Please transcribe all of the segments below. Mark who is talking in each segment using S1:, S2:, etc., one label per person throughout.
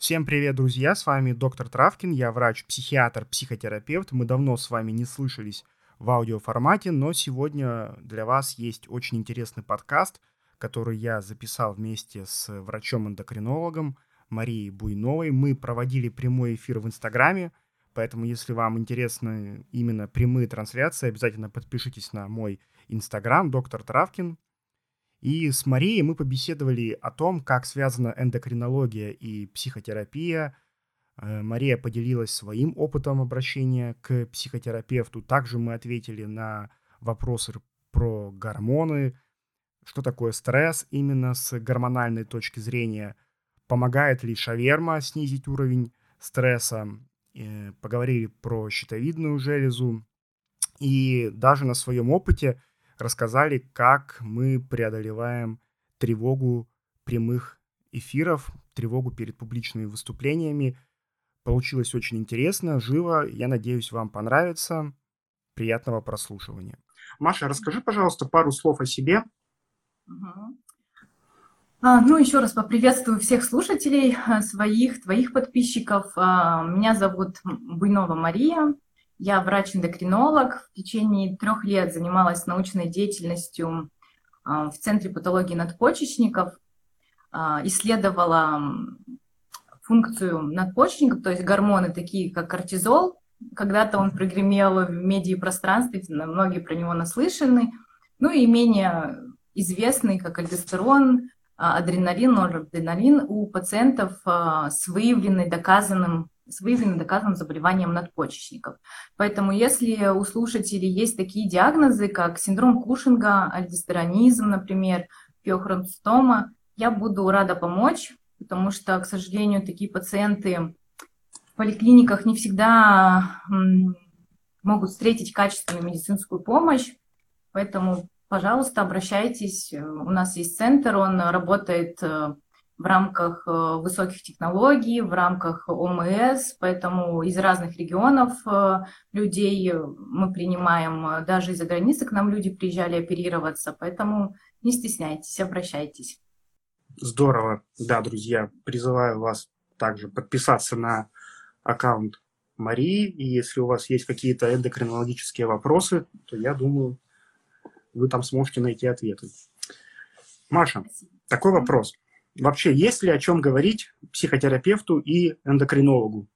S1: Всем привет, друзья! С вами доктор Травкин, я врач-психиатр, психотерапевт. Мы давно с вами не слышались в аудиоформате, но сегодня для вас есть очень интересный подкаст, который я записал вместе с врачом-эндокринологом Марией Буйновой. Мы проводили прямой эфир в Инстаграме, поэтому если вам интересны именно прямые трансляции, обязательно подпишитесь на мой Инстаграм, доктор Травкин. И с Марией мы побеседовали о том, как связана эндокринология и психотерапия. Э, Мария поделилась своим опытом обращения к психотерапевту. Также мы ответили на вопросы про гормоны, что такое стресс именно с гормональной точки зрения, помогает ли шаверма снизить уровень стресса, э, поговорили про щитовидную железу, и даже на своем опыте рассказали, как мы преодолеваем тревогу прямых эфиров, тревогу перед публичными выступлениями. Получилось очень интересно, живо. Я надеюсь, вам понравится. Приятного прослушивания. Маша, расскажи, пожалуйста, пару слов о себе.
S2: Угу. А, ну, еще раз поприветствую всех слушателей, а, своих, твоих подписчиков. А, меня зовут Буйнова Мария. Я врач-эндокринолог. В течение трех лет занималась научной деятельностью а, в Центре патологии надпочечников. А, исследовала функцию надпочечников, то есть гормоны такие, как кортизол. Когда-то он прогремел в медиапространстве, многие про него наслышаны. Ну и менее известный, как альдостерон, а, адреналин, норадреналин у пациентов с выявленной, доказанным с выявленным доказанным заболеванием надпочечников. Поэтому если у слушателей есть такие диагнозы, как синдром Кушинга, альдостеронизм, например, пиохронстома, я буду рада помочь, потому что, к сожалению, такие пациенты в поликлиниках не всегда могут встретить качественную медицинскую помощь. Поэтому, пожалуйста, обращайтесь. У нас есть центр, он работает э, в рамках э, высоких технологий, в рамках ОМС, поэтому из разных регионов э, людей мы принимаем, даже из-за границы к нам люди приезжали оперироваться, поэтому не стесняйтесь, обращайтесь.
S1: Здорово. Да, друзья, призываю вас также подписаться на аккаунт Марии, и если у вас есть какие-то эндокринологические вопросы, то я думаю, вы там сможете найти ответы. Маша, Спасибо. такой вопрос вообще есть ли о чем говорить психотерапевту и эндокринологу?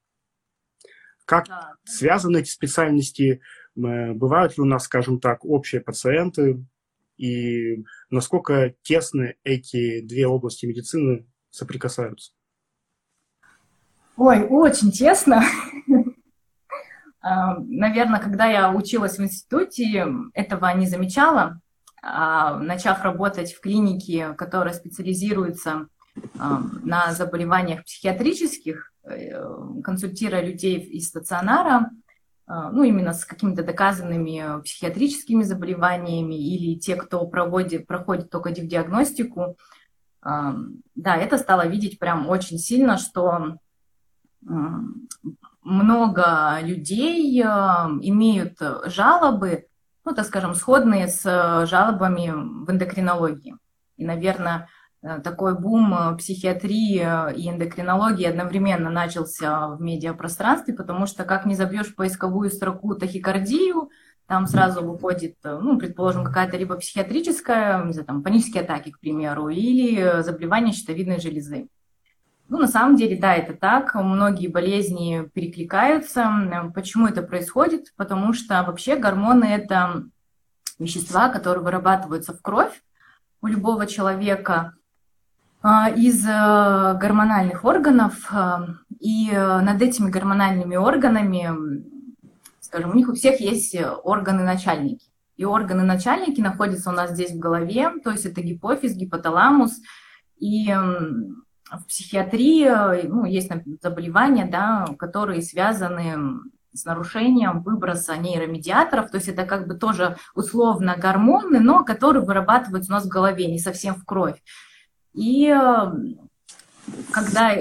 S1: Как да. связаны эти специальности? Бывают ли у нас, скажем так, общие пациенты? И насколько тесно эти две области медицины соприкасаются?
S2: Ой, очень тесно. А, Наверное, когда я училась в институте, этого не замечала. А, начав работать в клинике, которая специализируется а, на заболеваниях психиатрических, э, консультируя людей из стационара, а, ну, именно с какими-то доказанными психиатрическими заболеваниями или те, кто проводит, проходит только диагностику, да, это стало видеть прям очень сильно, что много людей имеют жалобы ну, так скажем, сходные с э, жалобами в эндокринологии. И, наверное, э, такой бум э, психиатрии и эндокринологии одновременно начался в медиапространстве, потому что как не забьешь поисковую строку тахикардию, там сразу выходит, ну, предположим, какая-то либо психиатрическая, не знаю, там, панические атаки, к примеру, или заболевание щитовидной железы. Ну, на самом деле, да, это так. Многие болезни перекликаются. Почему это происходит? Потому что вообще гормоны – это вещества, которые вырабатываются в кровь у любого человека а, из э, гормональных органов. А, и э, над этими гормональными органами, скажем, у них у всех есть органы-начальники. И органы-начальники находятся у нас здесь в голове, то есть это гипофиз, гипоталамус. И в психиатрии ну, есть заболевания, да, которые связаны с нарушением выброса нейромедиаторов, то есть это как бы тоже условно гормоны, но которые вырабатываются у нас в голове, не совсем в кровь. И э, когда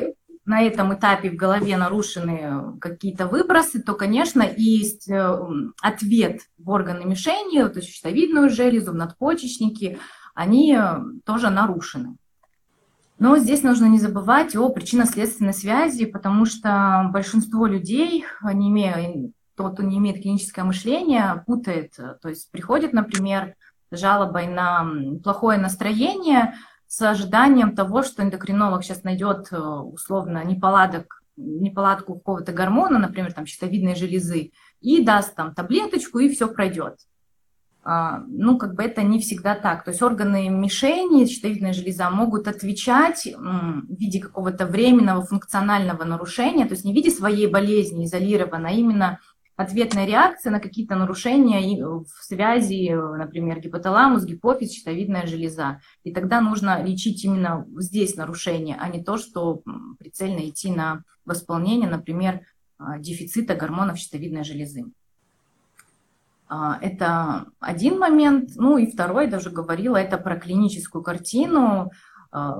S2: на этом этапе в голове нарушены какие-то выбросы, то, конечно, есть э, ответ в органы мишени, то есть щитовидную железу, надпочечники, они тоже нарушены. Но здесь нужно не забывать о причинно-следственной связи, потому что большинство людей, не имея, тот, кто не имеет клиническое мышление, путает. То есть приходит, например, жалобой на плохое настроение с ожиданием того, что эндокринолог сейчас найдет э, условно неполадок, неполадку какого-то гормона, например, там щитовидной железы, и даст там таблеточку, и все пройдет. А, ну, как бы это не всегда так. То есть органы мишени, щитовидная железа, могут отвечать в виде какого-то временного функционального нарушения, то есть не в виде своей болезни изолированно, а именно ответная реакция на какие-то нарушения в связи, например, гипоталамус, гипофиз, щитовидная железа. И тогда нужно лечить именно здесь нарушение, а не то, что прицельно идти на восполнение, например, а, дефицита гормонов щитовидной железы. А, это один момент. Ну и второй, даже говорила, это про клиническую картину. А,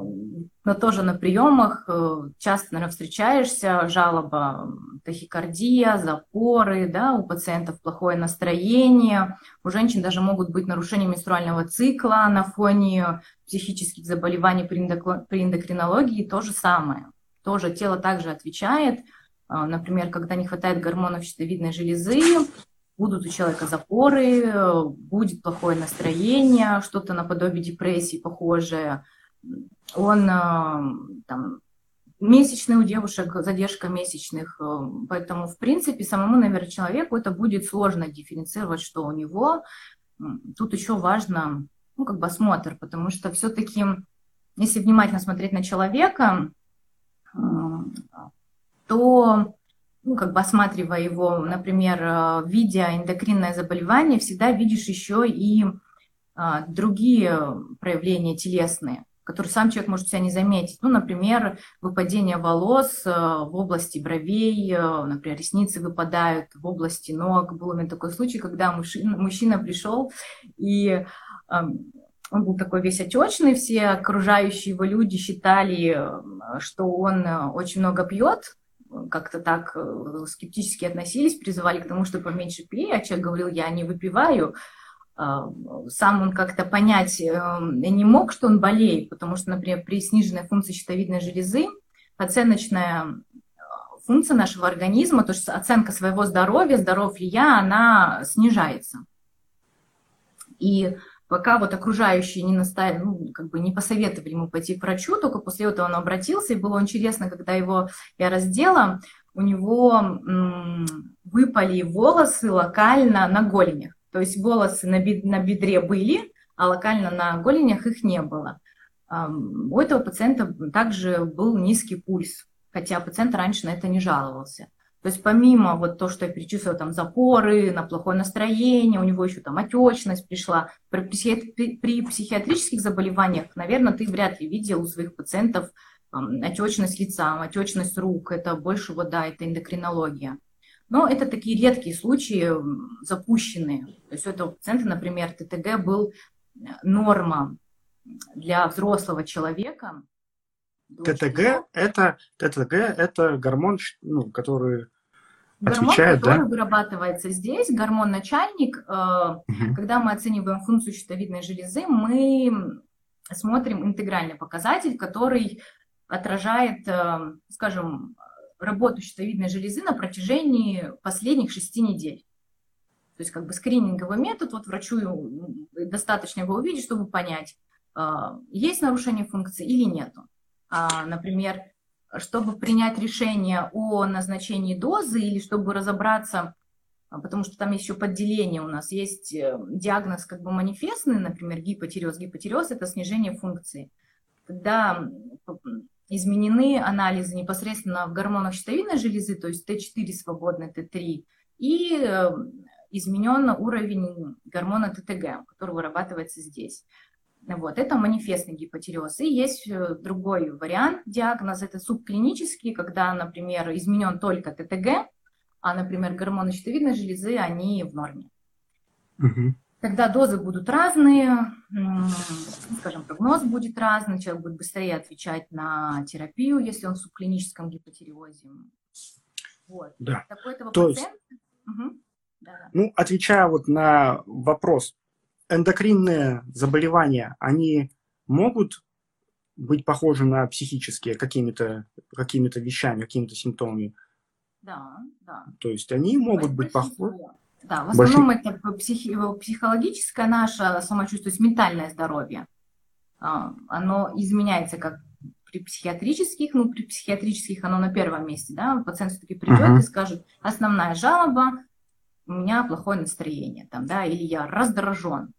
S2: но тоже на приемах э, часто, наверное, встречаешься, жалоба тахикардия, запоры, да, у пациентов плохое настроение, у женщин даже могут быть нарушения менструального цикла на фоне психических заболеваний при эндокринологии, то же самое. Тоже тело также отвечает, а, например, когда не хватает гормонов щитовидной железы, будут у человека запоры, будет плохое настроение, что-то наподобие депрессии похожее. Он а, там, месячные у девушек, задержка месячных. Поэтому, в принципе, самому, наверное, человеку это будет сложно дифференцировать, что у него. Тут еще важно, ну, как бы осмотр, потому что все-таки, если внимательно смотреть на человека, то ну, как бы осматривая его, например, э, видя эндокринное заболевание, всегда видишь еще и а, другие проявления телесные, которые сам человек может себя не заметить. Ну, например, выпадение волос э, в области бровей, э, например, ресницы выпадают в области ног. Был у меня такой случай, когда мужчина, мужчина пришел и он был такой весь отечный, все окружающие его люди считали, что он очень много пьет, как-то так э, скептически относились, призывали к тому, что поменьше пей, а человек говорил, я не выпиваю. А, сам он как-то понять эм, не мог, что он болеет, потому что, например, при сниженной функции щитовидной железы оценочная э, функция нашего организма, то есть оценка своего здоровья, здоров ли я, она снижается. И пока вот окружающие не наставили, ну, как бы не посоветовали ему пойти к врачу, только после этого он обратился, и было интересно, когда его я раздела, у него м, выпали волосы локально на голенях. То есть волосы на, бед, на бедре были, а локально на голенях их не было. У этого пациента также был низкий пульс, хотя пациент раньше на это не жаловался. То есть помимо вот то, что я перечислила, там запоры, на плохое настроение, у него еще там отечность пришла. При, психи... при психиатрических заболеваниях, наверное, ты вряд ли видел у своих пациентов там, отечность лица, отечность рук. Это больше вот, да, это эндокринология. Но это такие редкие случаи, запущенные. То есть у этого пациента, например, ТТГ был э, норма для взрослого человека.
S1: ТТГ это ТТГ это гормон, ну, который
S2: Гормон, Отвечает, который да? вырабатывается здесь, гормон начальник. Угу. Когда мы оцениваем функцию щитовидной железы, мы смотрим интегральный показатель, который отражает, э, скажем, работу щитовидной железы на протяжении последних шести недель. То есть как бы скрининговый метод, вот врачу достаточно его увидеть, чтобы понять, э, есть нарушение функции или нету. А, например, чтобы принять решение о назначении дозы или чтобы разобраться, а, потому что там есть еще подделение у нас, есть э, диагноз как бы манифестный, например, гипотиреоз. Гипотиреоз – это снижение функции. Когда изменены анализы непосредственно в гормонах щитовидной железы, то есть Т4 свободный, Т3, и э, изменен уровень гормона ТТГ, который вырабатывается здесь. Вот, это манифестный гипотиреоз. И есть э, другой вариант диагноза, это субклинический, когда, например, изменен только ТТГ, а, например, гормоны щитовидной железы, они в норме. Угу. Тогда дозы будут разные, скажем, прогноз будет разный, человек будет быстрее отвечать на терапию, если он в субклиническом гипотиреозе.
S1: Вот. Да. Такой этого То пациента... Есть... Угу. Да. Ну, отвечая вот на вопрос, эндокринные заболевания, они могут быть похожи на психические какими-то какими вещами, какими-то симптомами.
S2: Да, да.
S1: То есть они могут быть похожи.
S2: Да, в основном Больших... это психи... психологическое наше самочувствие, то есть ментальное здоровье. А, оно изменяется как при психиатрических, ну, при психиатрических оно на первом месте, да, пациент все-таки придет uh-huh. и скажет, основная жалоба, у меня плохое настроение, там, да, или я раздражен.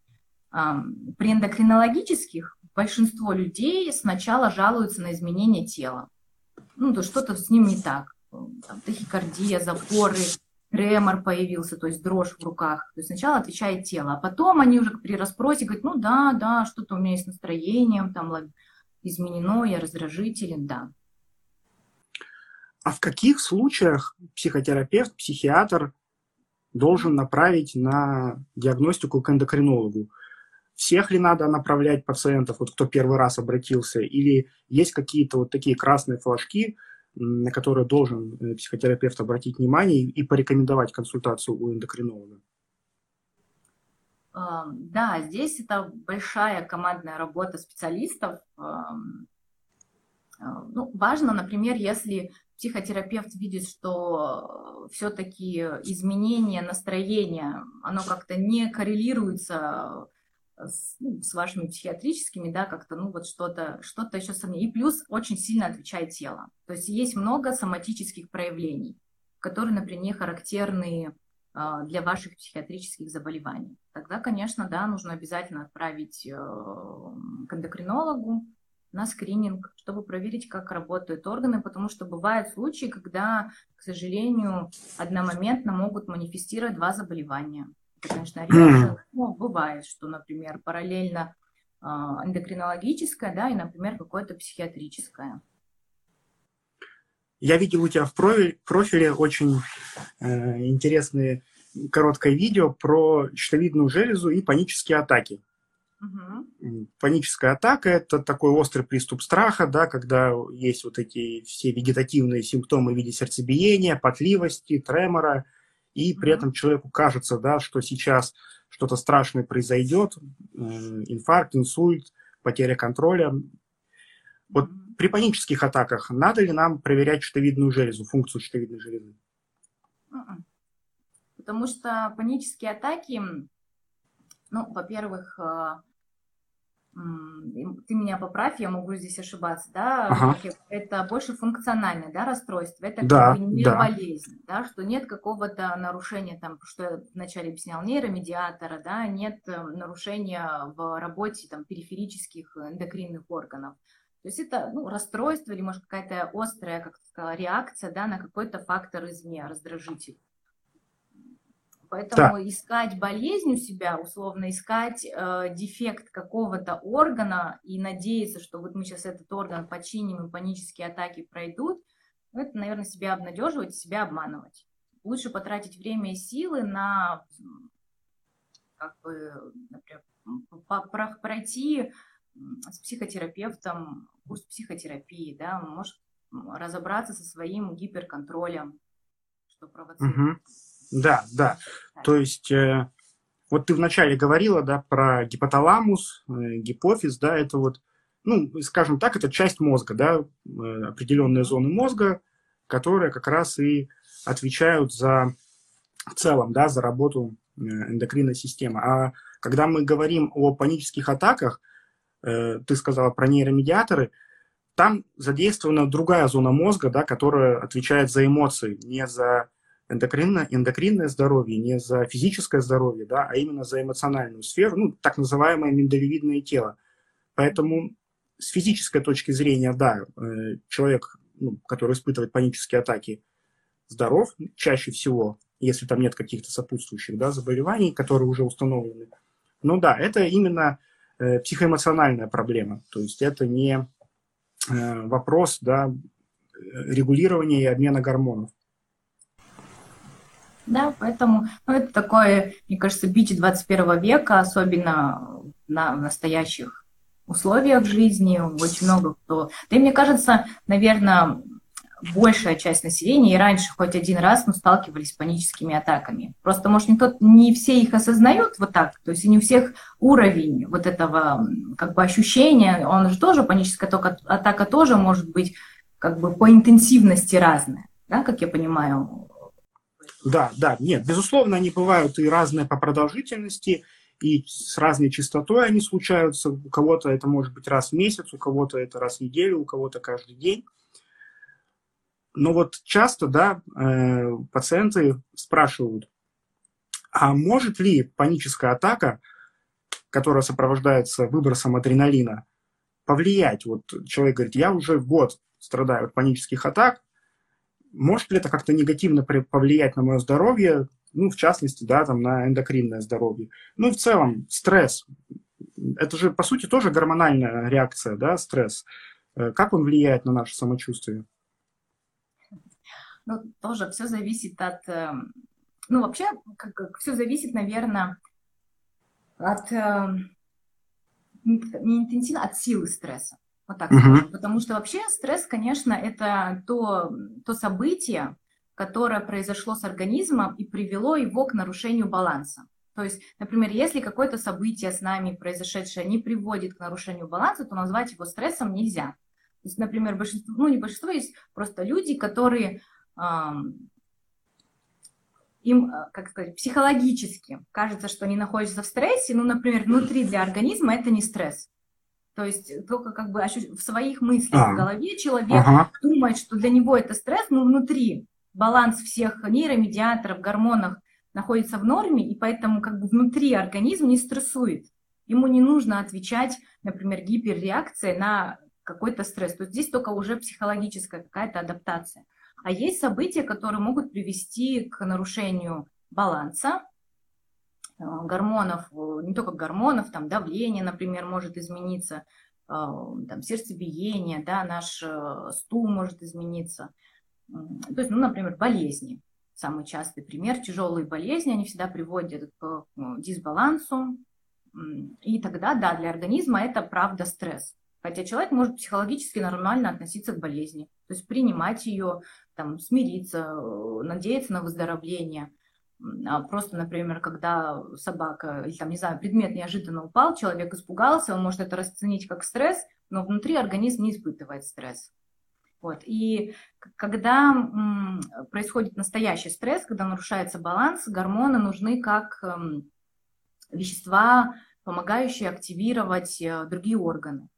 S2: При эндокринологических большинство людей сначала жалуются на изменение тела. Ну, то что-то с ним не так. Там, тахикардия, запоры, тремор появился, то есть дрожь в руках. То есть сначала отвечает тело, а потом они уже при расспросе говорят, ну да, да, что-то у меня есть настроением, там изменено, я раздражителен, да.
S1: А в каких случаях психотерапевт, психиатр должен направить на диагностику к эндокринологу? Всех ли надо направлять пациентов, вот кто первый раз обратился, или есть какие-то вот такие красные флажки, на которые должен э, психотерапевт обратить внимание и порекомендовать консультацию у эндокринолога?
S2: Да, здесь это большая командная работа специалистов. А, ну, важно, например, если психотерапевт видит, что все-таки изменение настроения, оно как-то не коррелируется с, ну, с вашими психиатрическими, да, как-то, ну, вот что-то, что-то еще сомнение. И плюс очень сильно отвечает тело. То есть есть много соматических проявлений, которые, например, не характерны а, для ваших психиатрических заболеваний. Тогда, конечно, да, нужно обязательно отправить э, к эндокринологу на скрининг, чтобы проверить, как работают органы, потому что бывают случаи, когда, к сожалению, одномоментно могут манифестировать два заболевания. Конечно, реже, но бывает, что, например, параллельно а, эндокринологическое, да, и, например, какое-то психиатрическое.
S1: Я видел у тебя в профиле очень э, интересные короткое видео про щитовидную железу и панические атаки. Угу. Паническая атака – это такой острый приступ страха, да, когда есть вот эти все вегетативные симптомы в виде сердцебиения, потливости, тремора, и при этом человеку кажется, да, что сейчас что-то страшное произойдет, инфаркт, инсульт, потеря контроля. Вот при панических атаках надо ли нам проверять щитовидную железу, функцию щитовидной железы?
S2: Потому что панические атаки, ну, во-первых, э, ты меня поправь, я могу здесь ошибаться, да, ага. это больше функциональное, да, расстройство, это да, как бы не да. болезнь, да, что нет какого-то нарушения, там, что я вначале объяснял, нейромедиатора, да, нет э, нарушения в работе, там, периферических эндокринных органов, то есть это ну, расстройство или, может, какая-то острая, как сказала, реакция да, на какой-то фактор извне, раздражитель. Поэтому да. искать болезнь у себя, условно искать э, дефект какого-то органа и надеяться, что вот мы сейчас этот орган починим и панические атаки пройдут, ну, это, наверное, себя обнадеживать, себя обманывать. Лучше потратить время и силы на, как бы, например, пройти с психотерапевтом курс психотерапии, да, может разобраться со своим гиперконтролем, что провоцирует. Угу.
S1: Да, да. То есть э, вот ты вначале говорила, да, про гипоталамус, э, гипофиз, да, это вот, ну, скажем так, это часть мозга, да, э, определенные зоны мозга, которые как раз и отвечают за в целом, да, за работу э, эндокринной системы. А когда мы говорим о панических атаках, э, ты сказала про нейромедиаторы, там задействована другая зона мозга, да, которая отвечает за эмоции, не за эндокринное, эндокринное здоровье, не за физическое здоровье, да, а именно за эмоциональную сферу, ну, так называемое миндалевидное тело. Поэтому с физической точки зрения, да, э, человек, ну, который испытывает панические атаки, здоров чаще всего, если там нет каких-то сопутствующих да, заболеваний, которые уже установлены. Но да, это именно э, психоэмоциональная проблема. То есть это не э, вопрос да, регулирования и обмена гормонов.
S2: Да, поэтому ну, это такое, мне кажется, бич 21 века, особенно на, настоящих условиях жизни. Очень много кто... Да и мне кажется, наверное, большая часть населения и раньше хоть один раз ну, сталкивались с паническими атаками. Просто, может, никто, не все их осознают вот так, то есть не у всех уровень вот этого как бы ощущения, он же тоже, паническая атака, атака тоже может быть как бы по интенсивности разная, да, как я понимаю.
S1: Да, да, нет, безусловно, они бывают и разные по продолжительности, и с разной частотой они случаются. У кого-то это может быть раз в месяц, у кого-то это раз в неделю, у кого-то каждый день. Но вот часто, да, э, пациенты спрашивают, а может ли паническая атака, которая сопровождается выбросом адреналина, повлиять? Вот человек говорит, я уже год страдаю от панических атак, может ли это как-то негативно повлиять на мое здоровье, ну, в частности, да, там, на эндокринное здоровье. Ну, в целом, стресс. Это же, по сути, тоже гормональная реакция, да, стресс. Э, как он влияет на наше самочувствие?
S2: Ну, тоже все зависит от... Эм, ну, вообще, как, все зависит, наверное, от... Эм, не интенсивно, от силы стресса. Вот так uh-huh. Потому что вообще стресс, конечно, это то, то событие, которое произошло с организмом и привело его к нарушению баланса. То есть, например, если какое-то событие с нами произошедшее не приводит к нарушению баланса, то назвать его стрессом нельзя. То есть, например, большинство, ну не большинство, есть просто люди, которые эм, им, как сказать, психологически кажется, что они находятся в стрессе, ну, например, внутри для организма это не стресс. То есть только как бы в своих мыслях а. в голове человек ага. думает, что для него это стресс, но внутри баланс всех нейромедиаторов, гормонов находится в норме, и поэтому как бы внутри организм не стрессует. Ему не нужно отвечать, например, гиперреакцией на какой-то стресс. То есть здесь только уже психологическая какая-то адаптация. А есть события, которые могут привести к нарушению баланса гормонов, не только гормонов, там давление, например, может измениться, э, там сердцебиение, да, наш э, стул может измениться. То есть, ну, например, болезни. Самый частый пример. Тяжелые болезни, они всегда приводят к дисбалансу. И тогда, да, для организма это правда стресс. Хотя человек может психологически нормально относиться к болезни. То есть принимать ее, там, смириться, надеяться на выздоровление. А просто, например, когда собака или там, не знаю, предмет неожиданно упал, человек испугался, он может это расценить как стресс, но внутри организм не испытывает стресс. Вот. И когда происходит настоящий стресс, когда нарушается баланс, гормоны нужны как м, вещества, помогающие активировать э, другие органы.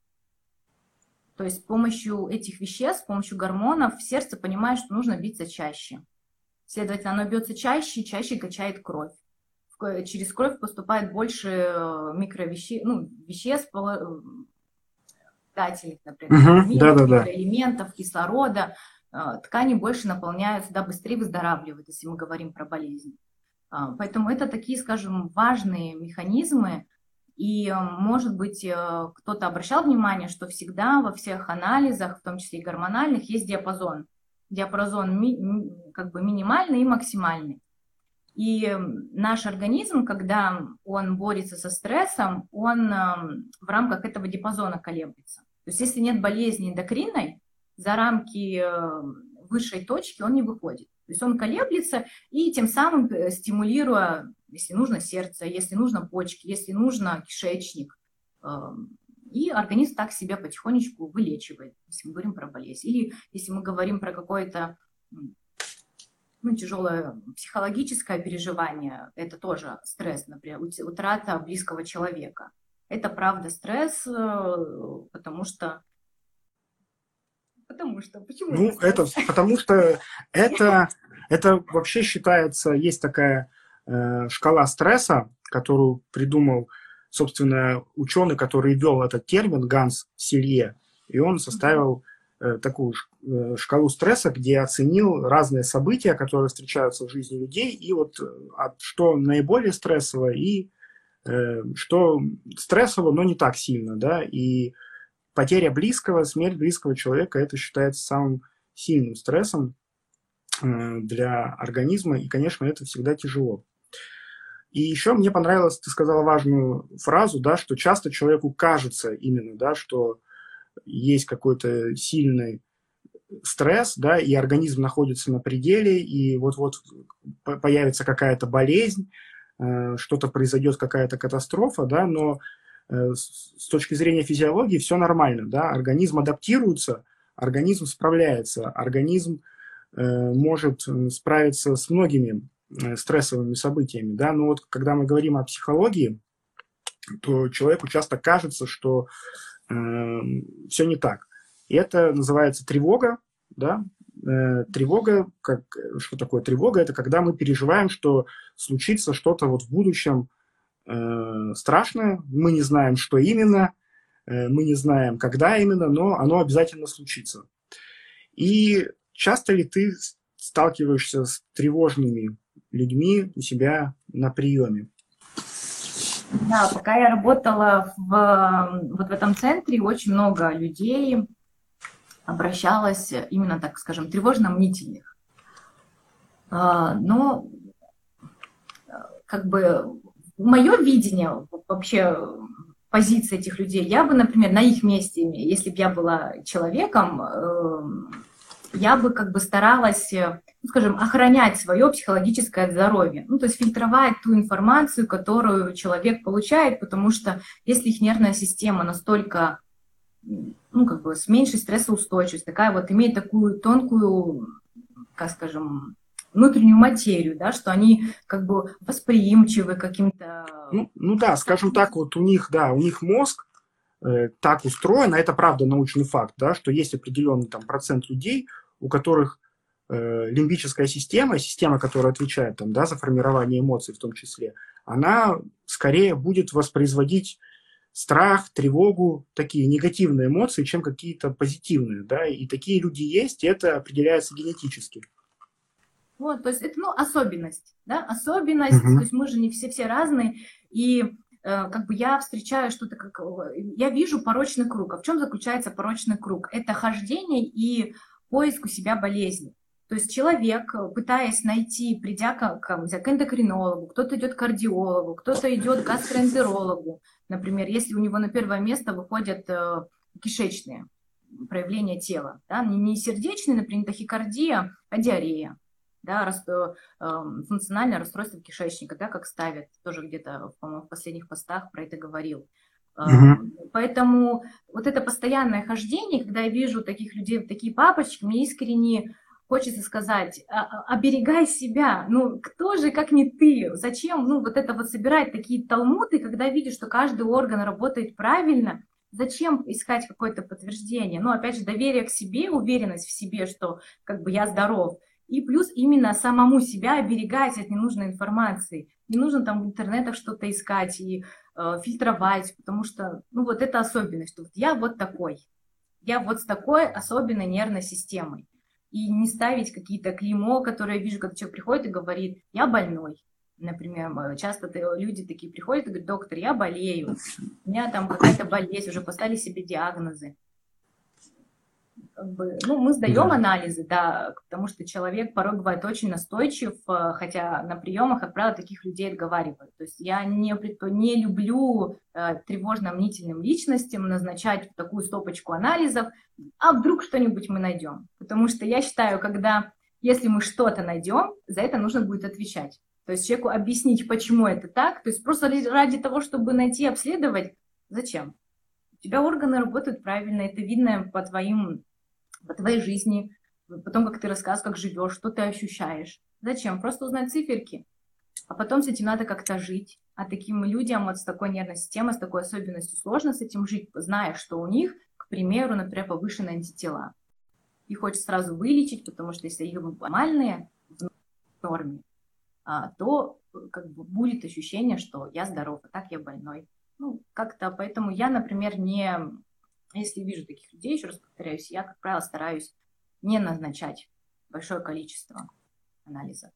S2: То есть с помощью этих веществ, с помощью гормонов сердце понимает, что нужно биться чаще. Следовательно, оно бьется чаще и чаще качает кровь. Через кровь поступает больше э, микровеществ, ну, веществ, питательных, например, угу, да, да, да. элементов, кислорода, э, ткани больше наполняются, да, быстрее выздоравливают, если мы говорим про болезнь. А, поэтому это такие, скажем, важные механизмы, и, э, может быть, э, кто-то обращал внимание, что всегда во всех анализах, в том числе и гормональных, есть диапазон. Диапазон ми, как бы минимальный и максимальный. И наш организм, когда он борется со стрессом, он в рамках этого диапазона колеблется. То есть если нет болезни эндокринной, за рамки э, высшей точки он не выходит. То есть он колеблется и тем самым э, стимулируя, если нужно сердце, если нужно почки, если нужно кишечник. И организм так себя потихонечку вылечивает, если мы говорим про болезнь. Или если мы говорим про какое-то ну, тяжелое психологическое переживание, это тоже стресс, например, утрата близкого человека. Это правда стресс, э, потому что...
S1: Потому что... Почему ну, это, это потому что это, это вообще считается, есть такая э, шкала стресса, которую придумал, собственно, ученый, который ввел этот термин, Ганс Силье, и он составил э, такую э, шкалу стресса, где оценил разные события, которые встречаются в жизни людей, и вот э, от, что наиболее стрессово и Э, что стрессово, но не так сильно, да, и потеря близкого, смерть близкого человека, это считается самым сильным стрессом э, для организма, и, конечно, это всегда тяжело. И еще мне понравилось, ты сказала важную фразу, да, что часто человеку кажется именно, да, что есть какой-то сильный стресс, да, и организм находится на пределе, и вот-вот появится какая-то болезнь, э, что-то произойдет, какая-то катастрофа, да, но э, с точки зрения физиологии все нормально, да, организм адаптируется, организм справляется, организм э, может справиться с многими стрессовыми событиями, да, но вот когда мы говорим о психологии, то человеку часто кажется, что э, все не так. И это называется тревога, да, э, тревога, как, что такое тревога? Это когда мы переживаем, что случится что-то вот в будущем э, страшное, мы не знаем, что именно, э, мы не знаем, когда именно, но оно обязательно случится. И часто ли ты сталкиваешься с тревожными людьми у себя на приеме?
S2: Да, пока я работала в, вот в этом центре, очень много людей обращалось именно, так скажем, тревожно-мнительных. А, но как бы мое видение вообще позиции этих людей, я бы, например, на их месте, если бы я была человеком, эм, я бы как бы старалась, ну, скажем, охранять свое психологическое здоровье, ну, то есть фильтровать ту информацию, которую человек получает, потому что если их нервная система настолько ну, как бы с меньшей стрессоустойчивостью, такая вот имеет такую тонкую, как скажем, внутреннюю материю, да, что они как бы восприимчивы каким-то...
S1: Ну, ну да, скажем так, вот у них, да, у них мозг э, так устроен, а это правда научный факт, да, что есть определенный там процент людей, у которых э, лимбическая система, система, которая отвечает там, да, за формирование эмоций в том числе, она скорее будет воспроизводить страх, тревогу, такие негативные эмоции, чем какие-то позитивные, да, и такие люди есть, и это определяется генетически.
S2: Вот, то есть это, ну, особенность, да, особенность, uh-huh. то есть мы же не все, все разные, и э, как бы я встречаю что-то, как, я вижу порочный круг. А в чем заключается порочный круг? Это хождение и поиск у себя болезни. То есть человек, пытаясь найти, придя к, к, к эндокринологу, кто-то идет к кардиологу, кто-то идет к гастроэнтерологу, Например, если у него на первое место выходят э, кишечные проявления тела, да, не, сердечные, например, тахикардия, а диарея, да, рас, э, эм, функциональное расстройство кишечника, да, как ставят, тоже где-то, по-моему, в последних постах про это говорил. Угу. Поэтому вот это постоянное хождение, когда я вижу таких людей, такие папочки, мне искренне хочется сказать, «А, а, оберегай себя. Ну, кто же, как не ты? Зачем, ну, вот это вот собирать такие талмуды, когда видишь, что каждый орган работает правильно, зачем искать какое-то подтверждение? Ну, опять же, доверие к себе, уверенность в себе, что как бы я здоров. И плюс именно самому себя оберегать от ненужной информации. Не нужно там в интернетах что-то искать и э, фильтровать, потому что, ну, вот это особенность, вот я вот такой. Я вот с такой особенной нервной системой и не ставить какие-то клеймо, которые я вижу, когда человек приходит и говорит, я больной. Например, часто люди такие приходят и говорят, доктор, я болею, у меня там какая-то болезнь, уже поставили себе диагнозы как бы, ну, мы сдаем да. анализы, да, потому что человек порой бывает очень настойчив, э, хотя на приемах, как правило, таких людей отговаривают. То есть я не, не люблю э, тревожно-мнительным личностям назначать такую стопочку анализов, а вдруг что-нибудь мы найдем. Потому что я считаю, когда, если мы что-то найдем, за это нужно будет отвечать. То есть человеку объяснить, почему это так, то есть просто ради того, чтобы найти, обследовать, зачем? У тебя органы работают правильно, это видно по твоим по твоей жизни, потом как ты рассказываешь, как живешь, что ты ощущаешь. Зачем? Просто узнать циферки. А потом с этим надо как-то жить. А таким людям вот с такой нервной системой, с такой особенностью сложно с этим жить, зная, что у них, к примеру, например, повышенные антитела. Их хочется сразу вылечить, потому что если их нормальные в норме, а, то как бы будет ощущение, что я здоров, а так я больной. Ну, как-то, поэтому я, например, не если вижу таких людей, еще раз повторяюсь, я, как правило, стараюсь не назначать большое количество анализов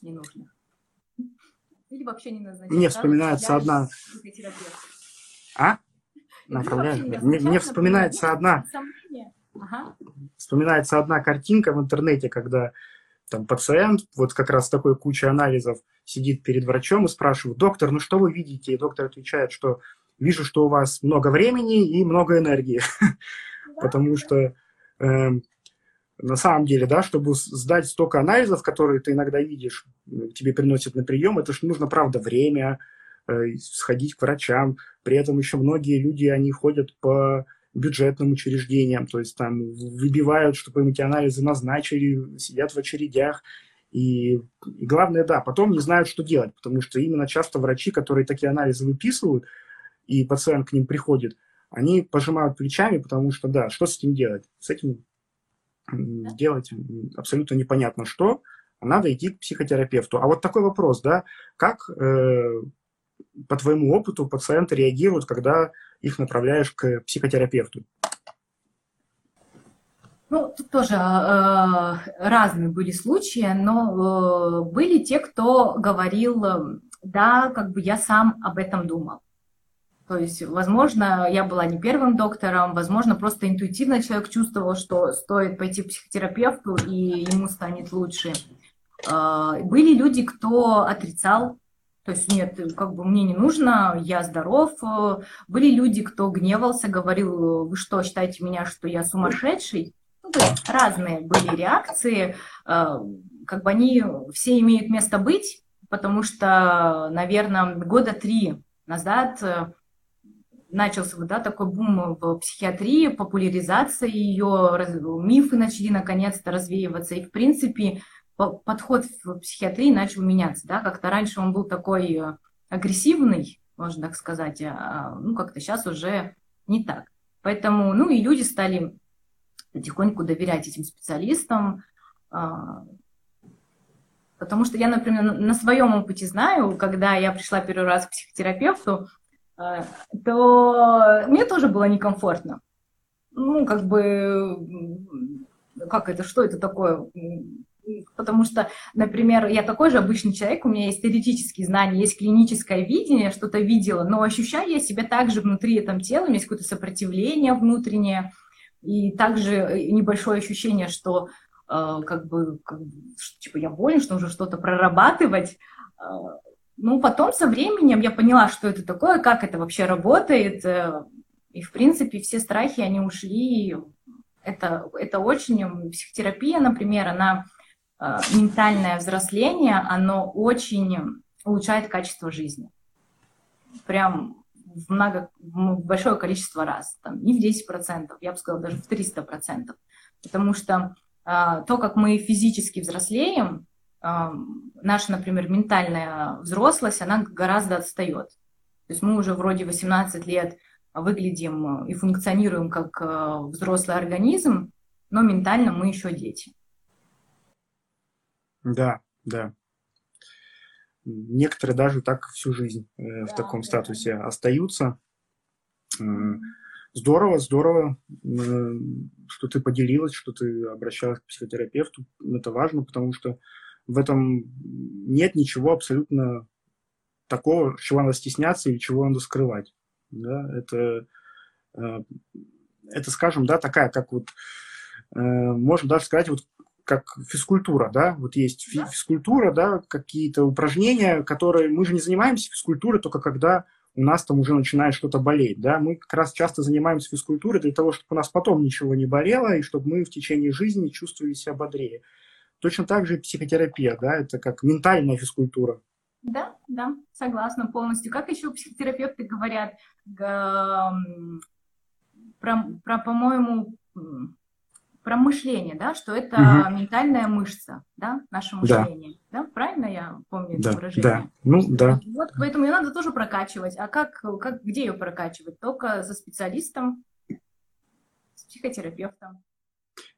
S2: ненужных. Или вообще не назначать.
S1: Мне вспоминается одна... А? Мне, мне вспоминается одна... Ага. Вспоминается одна картинка в интернете, когда там пациент, вот как раз такой кучей анализов, сидит перед врачом и спрашивает, доктор, ну что вы видите? И доктор отвечает, что вижу, что у вас много времени и много энергии, потому что эм, на самом деле, да, чтобы сдать столько анализов, которые ты иногда видишь, тебе приносят на прием, это же нужно, правда, время, э, сходить к врачам. При этом еще многие люди, они ходят по бюджетным учреждениям, то есть там выбивают, чтобы им эти анализы назначили, сидят в очередях. И, и главное, да, потом не знают, что делать, потому что именно часто врачи, которые такие анализы выписывают, и пациент к ним приходит, они пожимают плечами, потому что, да, что с этим делать? С этим делать абсолютно непонятно что, а надо идти к психотерапевту. А вот такой вопрос, да, как э, по твоему опыту пациенты реагируют, когда их направляешь к психотерапевту?
S2: Ну, тут тоже э, разные были случаи, но э, были те, кто говорил, э, да, как бы я сам об этом думал. То есть, возможно, я была не первым доктором, возможно, просто интуитивно человек чувствовал, что стоит пойти к психотерапевту, и ему станет лучше. А, были люди, кто отрицал, то есть нет, как бы мне не нужно, я здоров. Были люди, кто гневался, говорил, вы что, считаете меня, что я сумасшедший? Ну, то есть разные были реакции, а, как бы они все имеют место быть, потому что, наверное, года три назад начался да, такой бум в психиатрии, популяризация ее, мифы начали наконец-то развеиваться. И, в принципе, подход в психиатрии начал меняться. Да? Как-то раньше он был такой э, агрессивный, можно так сказать, а ну, как-то сейчас уже не так. Поэтому, ну, и люди стали потихоньку доверять этим специалистам, а, потому что я, например, на своем опыте знаю, когда я пришла первый раз к психотерапевту, а, то мне тоже было некомфортно. Ну, как бы, как это, что это такое? Потому что, например, я такой же обычный человек, у меня есть теоретические знания, есть клиническое видение, что-то видела, но ощущаю я себя также внутри этого тела, у меня есть какое-то сопротивление внутреннее, и также небольшое ощущение, что э, как бы, как, типа, я болен, что нужно что-то прорабатывать, э, ну, потом со временем я поняла, что это такое, как это вообще работает. Э, и, в принципе, все страхи, они ушли. Это, это очень... Психотерапия, например, она э, ментальное взросление, оно очень улучшает качество жизни. Прям в, много, в большое количество раз. Там, не в 10%, я бы сказала, даже в 300%. Потому что э, то, как мы физически взрослеем, наша, например, ментальная взрослость, она гораздо отстает. То есть мы уже вроде 18 лет выглядим и функционируем как э, взрослый организм, но ментально мы еще дети.
S1: Да, да. Некоторые даже так всю жизнь э, да, в таком да, статусе остаются. Здорово, здорово, э, что ты поделилась, что ты обращалась к психотерапевту. Это важно, потому что в этом нет ничего абсолютно такого, чего надо стесняться или чего надо скрывать. Да? Это, э, это, скажем, да, такая, как вот, э, можно даже сказать, вот как физкультура, да, вот есть физкультура, да, какие-то упражнения, которые, мы же не занимаемся физкультурой только когда у нас там уже начинает что-то болеть, да, мы как раз часто занимаемся физкультурой для того, чтобы у нас потом ничего не болело, и чтобы мы в течение жизни чувствовали себя бодрее. Точно так же и психотерапия, да, это как ментальная физкультура.
S2: Да, да, согласна полностью. Как еще психотерапевты говорят про, про по-моему, про мышление, да, что это угу. ментальная мышца, да, наше мышление. Да, да? правильно я помню
S1: да,
S2: это выражение?
S1: Да, ну да.
S2: Вот поэтому ее надо тоже прокачивать. А как, как где ее прокачивать? Только за специалистом, с психотерапевтом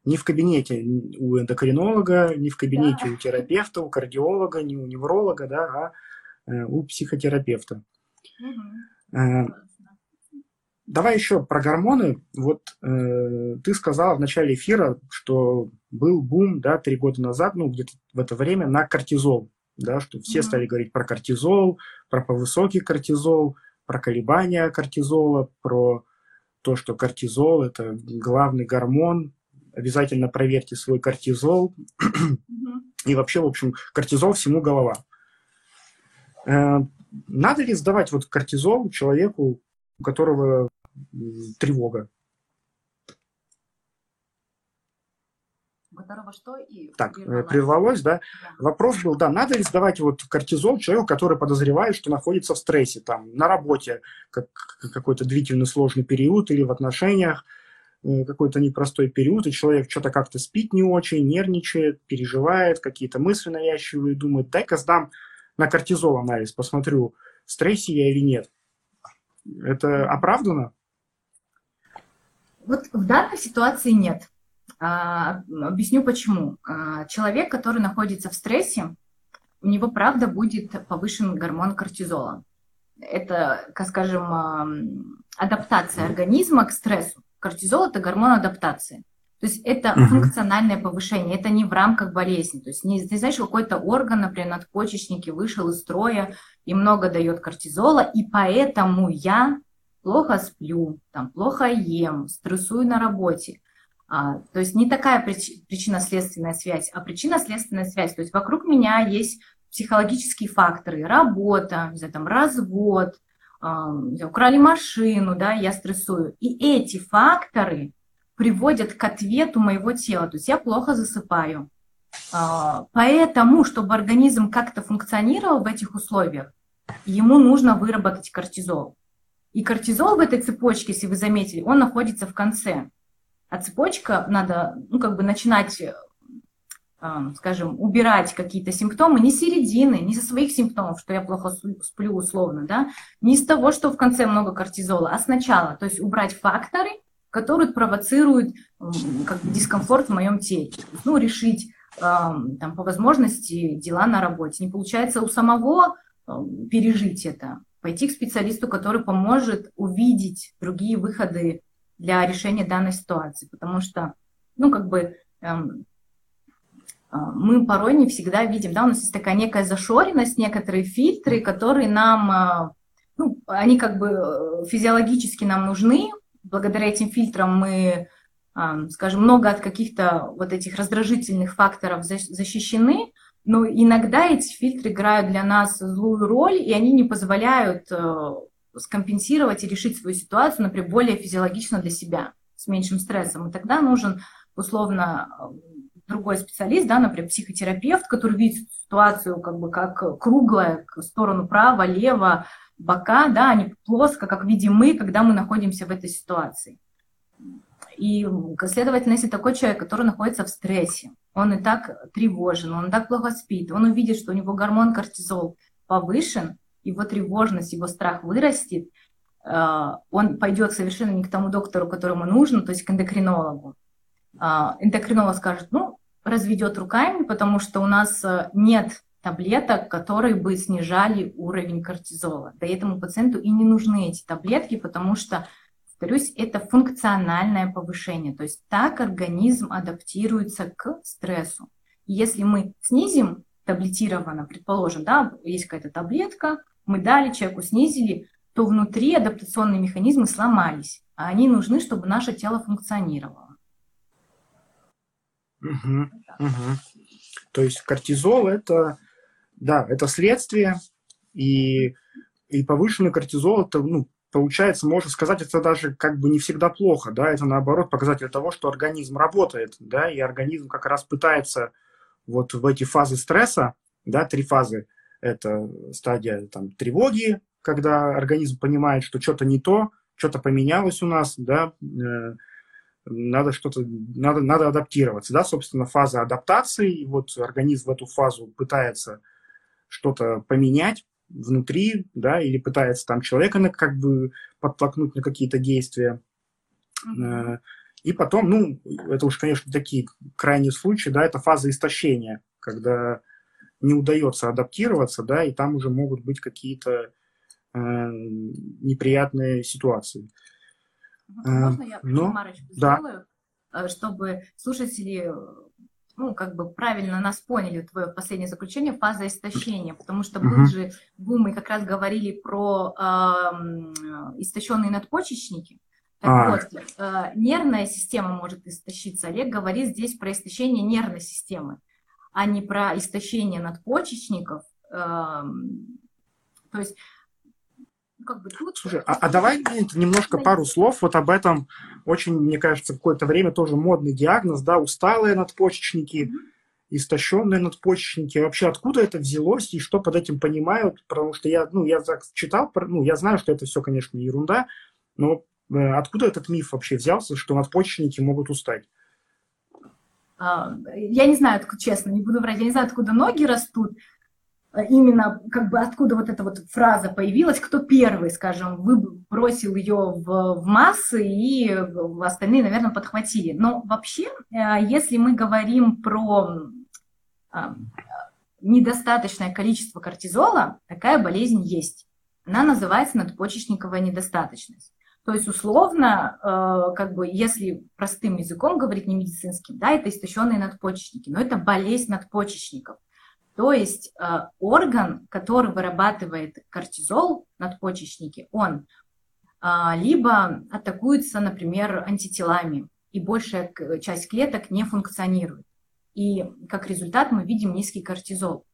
S1: ни в кабинете у эндокринолога, ни в кабинете да. у терапевта, у кардиолога, ни у невролога, да, а э, у психотерапевта. Угу. Давай еще про гормоны. Вот э, ты сказала в начале эфира, что был бум, да, три года назад, ну, где-то в это время на кортизол, да, что все угу. стали говорить про кортизол, про повысокий кортизол, про колебания кортизола, про то, что кортизол – это главный гормон обязательно проверьте свой кортизол. И вообще, в общем, кортизол всему голова. Э, надо ли сдавать вот кортизол человеку, у которого тревога?
S2: которого что и
S1: так, э, прервалось, прервалось да? да? Вопрос был, да, надо ли сдавать вот кортизол человеку, который подозревает, что находится в стрессе, там, на работе, как какой-то длительный сложный период или в отношениях, какой-то непростой период, и человек что-то как-то спит не очень, нервничает, переживает, какие-то мысли навязчивые, думает, дай-ка сдам на кортизол анализ, посмотрю, в стрессе я или нет. Это оправдано?
S2: Вот в данной ситуации нет. А, объясню почему. А, человек, который находится в стрессе, у него, правда, будет повышен гормон кортизола. Это, скажем, адаптация организма к стрессу. Кортизол – это гормон адаптации. То есть это угу. функциональное повышение, это не в рамках болезни. То есть не, не знаешь, какой-то орган, например, надпочечники вышел из строя и много дает кортизола, и поэтому я плохо сплю, там, плохо ем, стрессую на работе. А, то есть не такая прич- причинно-следственная связь, а причинно-следственная связь. То есть вокруг меня есть психологические факторы, работа, не знаю, там, развод, украли машину, да, я стрессую. И эти факторы приводят к ответу моего тела. То есть я плохо засыпаю. Э, поэтому, чтобы организм как-то функционировал в этих условиях, ему нужно выработать кортизол. И кортизол в этой цепочке, если вы заметили, он находится в конце. А цепочка надо, ну, как бы начинать, скажем, убирать какие-то симптомы не середины, не со своих симптомов, что я плохо сплю условно, да, не с того, что в конце много кортизола, а сначала, то есть убрать факторы, которые провоцируют как дискомфорт в моем теле. Ну, решить там, по возможности дела на работе. Не получается у самого пережить это, пойти к специалисту, который поможет увидеть другие выходы для решения данной ситуации, потому что, ну, как бы эм, мы порой не всегда видим, да, у нас есть такая некая зашоренность, некоторые фильтры, которые нам, э, ну, они как бы э, физиологически нам нужны, благодаря этим фильтрам мы, э, скажем, много от каких-то вот этих раздражительных факторов защищены, но иногда эти фильтры играют для нас злую роль, и они не позволяют э, скомпенсировать и решить свою ситуацию, например, более физиологично для себя, с меньшим стрессом. И тогда нужен, условно, другой специалист, да, например, психотерапевт, который видит ситуацию как бы как круглая, в сторону право, лево, бока, да, а не плоско, как видим мы, когда мы находимся в этой ситуации. И, следовательно, если такой человек, который находится в стрессе, он и так тревожен, он и так плохо спит, он увидит, что у него гормон кортизол повышен, его тревожность, его страх вырастет, э, он пойдет совершенно не к тому доктору, которому нужно, то есть к эндокринологу. А, эндокринолог скажет, ну, разведет руками, потому что у нас э, нет таблеток, которые бы снижали уровень кортизола. Да этому пациенту и не нужны эти таблетки, потому что повторюсь, это функциональное повышение. То есть так организм адаптируется к стрессу. Если мы снизим таблетированно, предположим, да, есть какая-то таблетка, мы дали человеку, снизили, то внутри адаптационные механизмы сломались, а они нужны, чтобы наше тело функционировало.
S1: Угу, угу. То есть кортизол это, да, это следствие, и, и повышенный кортизол это, ну, получается, можно сказать, это даже как бы не всегда плохо, да, это наоборот показатель того, что организм работает, да, и организм как раз пытается вот в эти фазы стресса, да, три фазы, это стадия там тревоги, когда организм понимает, что что-то не то, что-то поменялось у нас, да, э, надо что-то, надо, надо адаптироваться, да, собственно, фаза адаптации, и вот организм в эту фазу пытается что-то поменять, внутри, да, или пытается там человека на, как бы подтолкнуть на какие-то действия. Mm-hmm. И потом, ну, это уж, конечно, такие крайние случаи, да, это фаза истощения, когда не удается адаптироваться, да, и там уже могут быть какие-то э, неприятные ситуации.
S2: Можно я Но, ремарочку да. сделаю, э, чтобы слушатели ну, как бы правильно нас поняли, твое последнее заключение, фаза истощения, потому что был uh-huh. же бум, мы как раз говорили про э, истощенные надпочечники. Так а. вот, э, нервная система может истощиться. Олег говорит здесь про истощение нервной системы, а не про истощение надпочечников. Э, то есть
S1: Ну, как бы тут... Слушай, а, а давай немножко пару слов вот об этом. Очень, мне кажется, какое-то время тоже модный диагноз, да, усталые надпочечники, истощенные надпочечники. Вообще откуда это взялось и что под этим понимают? Потому что я, ну, я читал, ну, я знаю, что это все, конечно, ерунда, но э, откуда этот миф вообще взялся, что надпочечники могут устать?
S2: А, я не знаю, честно, не буду врать, я не знаю, откуда ноги растут, именно как бы откуда вот эта вот фраза появилась, кто первый, скажем, бросил ее в, в массы, и остальные, наверное, подхватили. Но вообще, э, если мы говорим про а, недостаточное количество кортизола, такая болезнь есть. Она называется надпочечниковая недостаточность. То есть условно, э, как бы, если простым языком говорить, не медицинским, да, это истощенные надпочечники, но это болезнь надпочечников. То есть э, орган, который вырабатывает кортизол, надпочечники, он э, либо атакуется, например, антителами, и большая часть клеток не функционирует. И как результат мы видим низкий кортизол.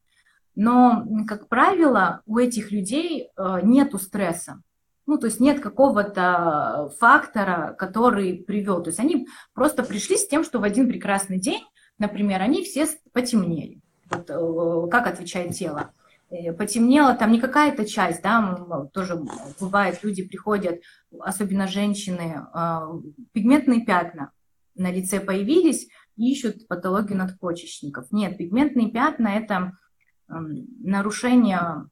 S2: Но, как правило, у этих людей нет стресса. Ну, то есть нет какого-то фактора, который привел. То есть они просто пришли с тем, что в один прекрасный день, например, они все потемнели. Вот, э, как отвечает тело? Э, потемнело там не какая-то часть, да, тоже бывает, люди приходят, особенно женщины, а, пигментные пятна на лице появились, ищут патологию надпочечников. Нет, пигментные пятна – это нарушение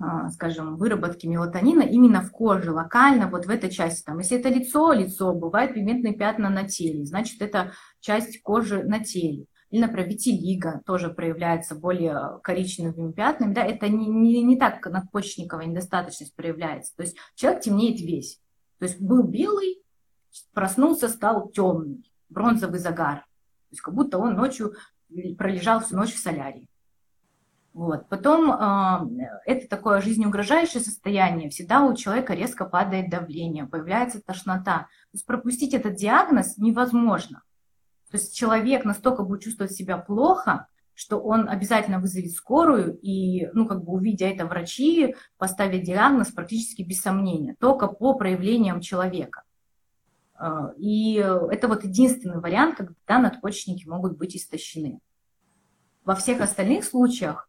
S2: а, скажем, выработки мелатонина именно в коже, локально, вот в этой части. Там, если это лицо, лицо, бывают пигментные пятна на теле, значит, это часть кожи на теле. Или, например, витилиго тоже проявляется более коричневыми пятнами. Да, это не, не, не так надпочечниковая недостаточность проявляется. То есть человек темнеет весь. То есть был белый, проснулся, стал темный, бронзовый загар. То есть как будто он ночью пролежал всю ночь в солярии. Вот. Потом э, это такое жизнеугрожающее состояние. Всегда у человека резко падает давление, появляется тошнота. То есть пропустить этот диагноз невозможно. То есть человек настолько будет чувствовать себя плохо, что он обязательно вызовет скорую, и, ну, как бы увидя это, врачи поставят диагноз практически без сомнения, только по проявлениям человека. А, и это вот единственный вариант, когда надпочечники могут быть истощены. Во всех остальных случаях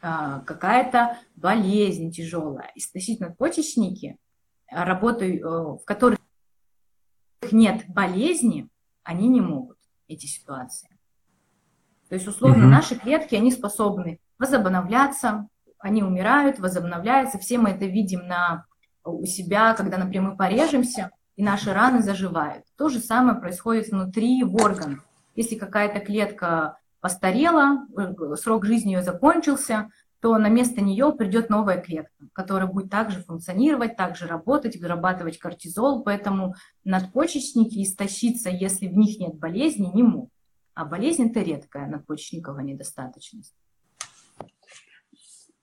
S2: а, какая-то болезнь тяжелая, истощить надпочечники, работаю, э, в которых нет болезни, они не могут эти ситуации. То есть, условно, угу. наши клетки, они способны возобновляться, они умирают, возобновляются. Все мы это видим на, у себя, когда, например, мы порежемся, и наши раны заживают. То же самое происходит внутри в органах. Если какая-то клетка постарела, э, срок жизни ее закончился, то на место нее придет новая клетка, которая будет также функционировать, также работать, вырабатывать кортизол, поэтому надпочечники истощиться, если в них нет болезни, не могут. А болезнь это редкая надпочечниковая недостаточность.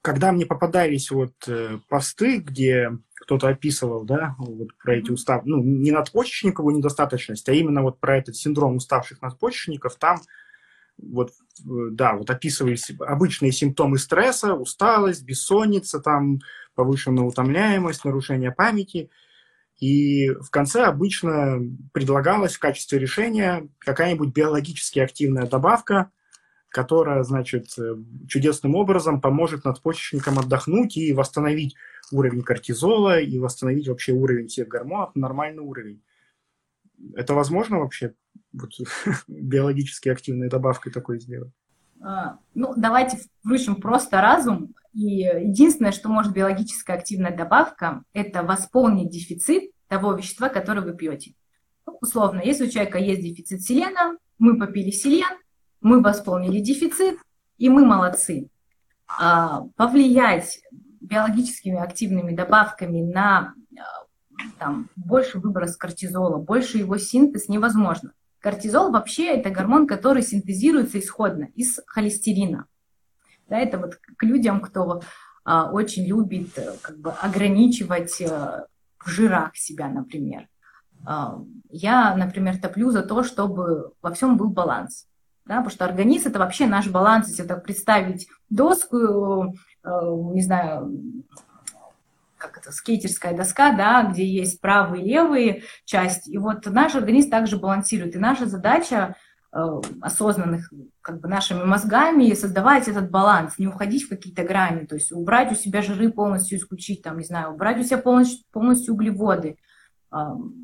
S1: Когда мне попадались вот э, посты, где кто-то описывал, да, вот про эти устав, ну, не надпочечниковую недостаточность, а именно вот про этот синдром уставших надпочечников, там вот, э, да, вот описывались обычные симптомы стресса, усталость, бессонница, там, повышенная утомляемость, нарушение памяти. И в конце обычно предлагалась в качестве решения какая-нибудь биологически активная добавка, которая, значит, э, чудесным образом поможет надпочечникам отдохнуть и восстановить уровень кортизола и восстановить вообще уровень всех гормонов на нормальный уровень. Это возможно вообще вот, биологически активной добавкой такой сделать?
S2: А, ну, давайте включим просто разум. И единственное, что может биологическая активная добавка, это восполнить дефицит того вещества, которое вы пьете. Ну, условно, если у человека есть дефицит селена, мы попили селен, мы восполнили дефицит, и мы молодцы. А, повлиять биологическими активными добавками на там, больше выброс кортизола, больше его синтез невозможно. Кортизол вообще это гормон, который синтезируется исходно из холестерина. Да, это вот к людям, кто а, очень любит э, как бы ограничивать а, в жирах себя, например. А, я, например, топлю за то, чтобы во всем был баланс. Да, потому что организм это вообще наш баланс. Если так представить доску, э, не знаю, как это, скейтерская доска, да, где есть правые и левые части. И вот наш организм также балансирует. И наша задача э, осознанных как бы нашими мозгами создавать этот баланс, не уходить в какие-то грани, то есть убрать у себя жиры полностью, исключить, там, не знаю, убрать у себя полностью, полностью углеводы.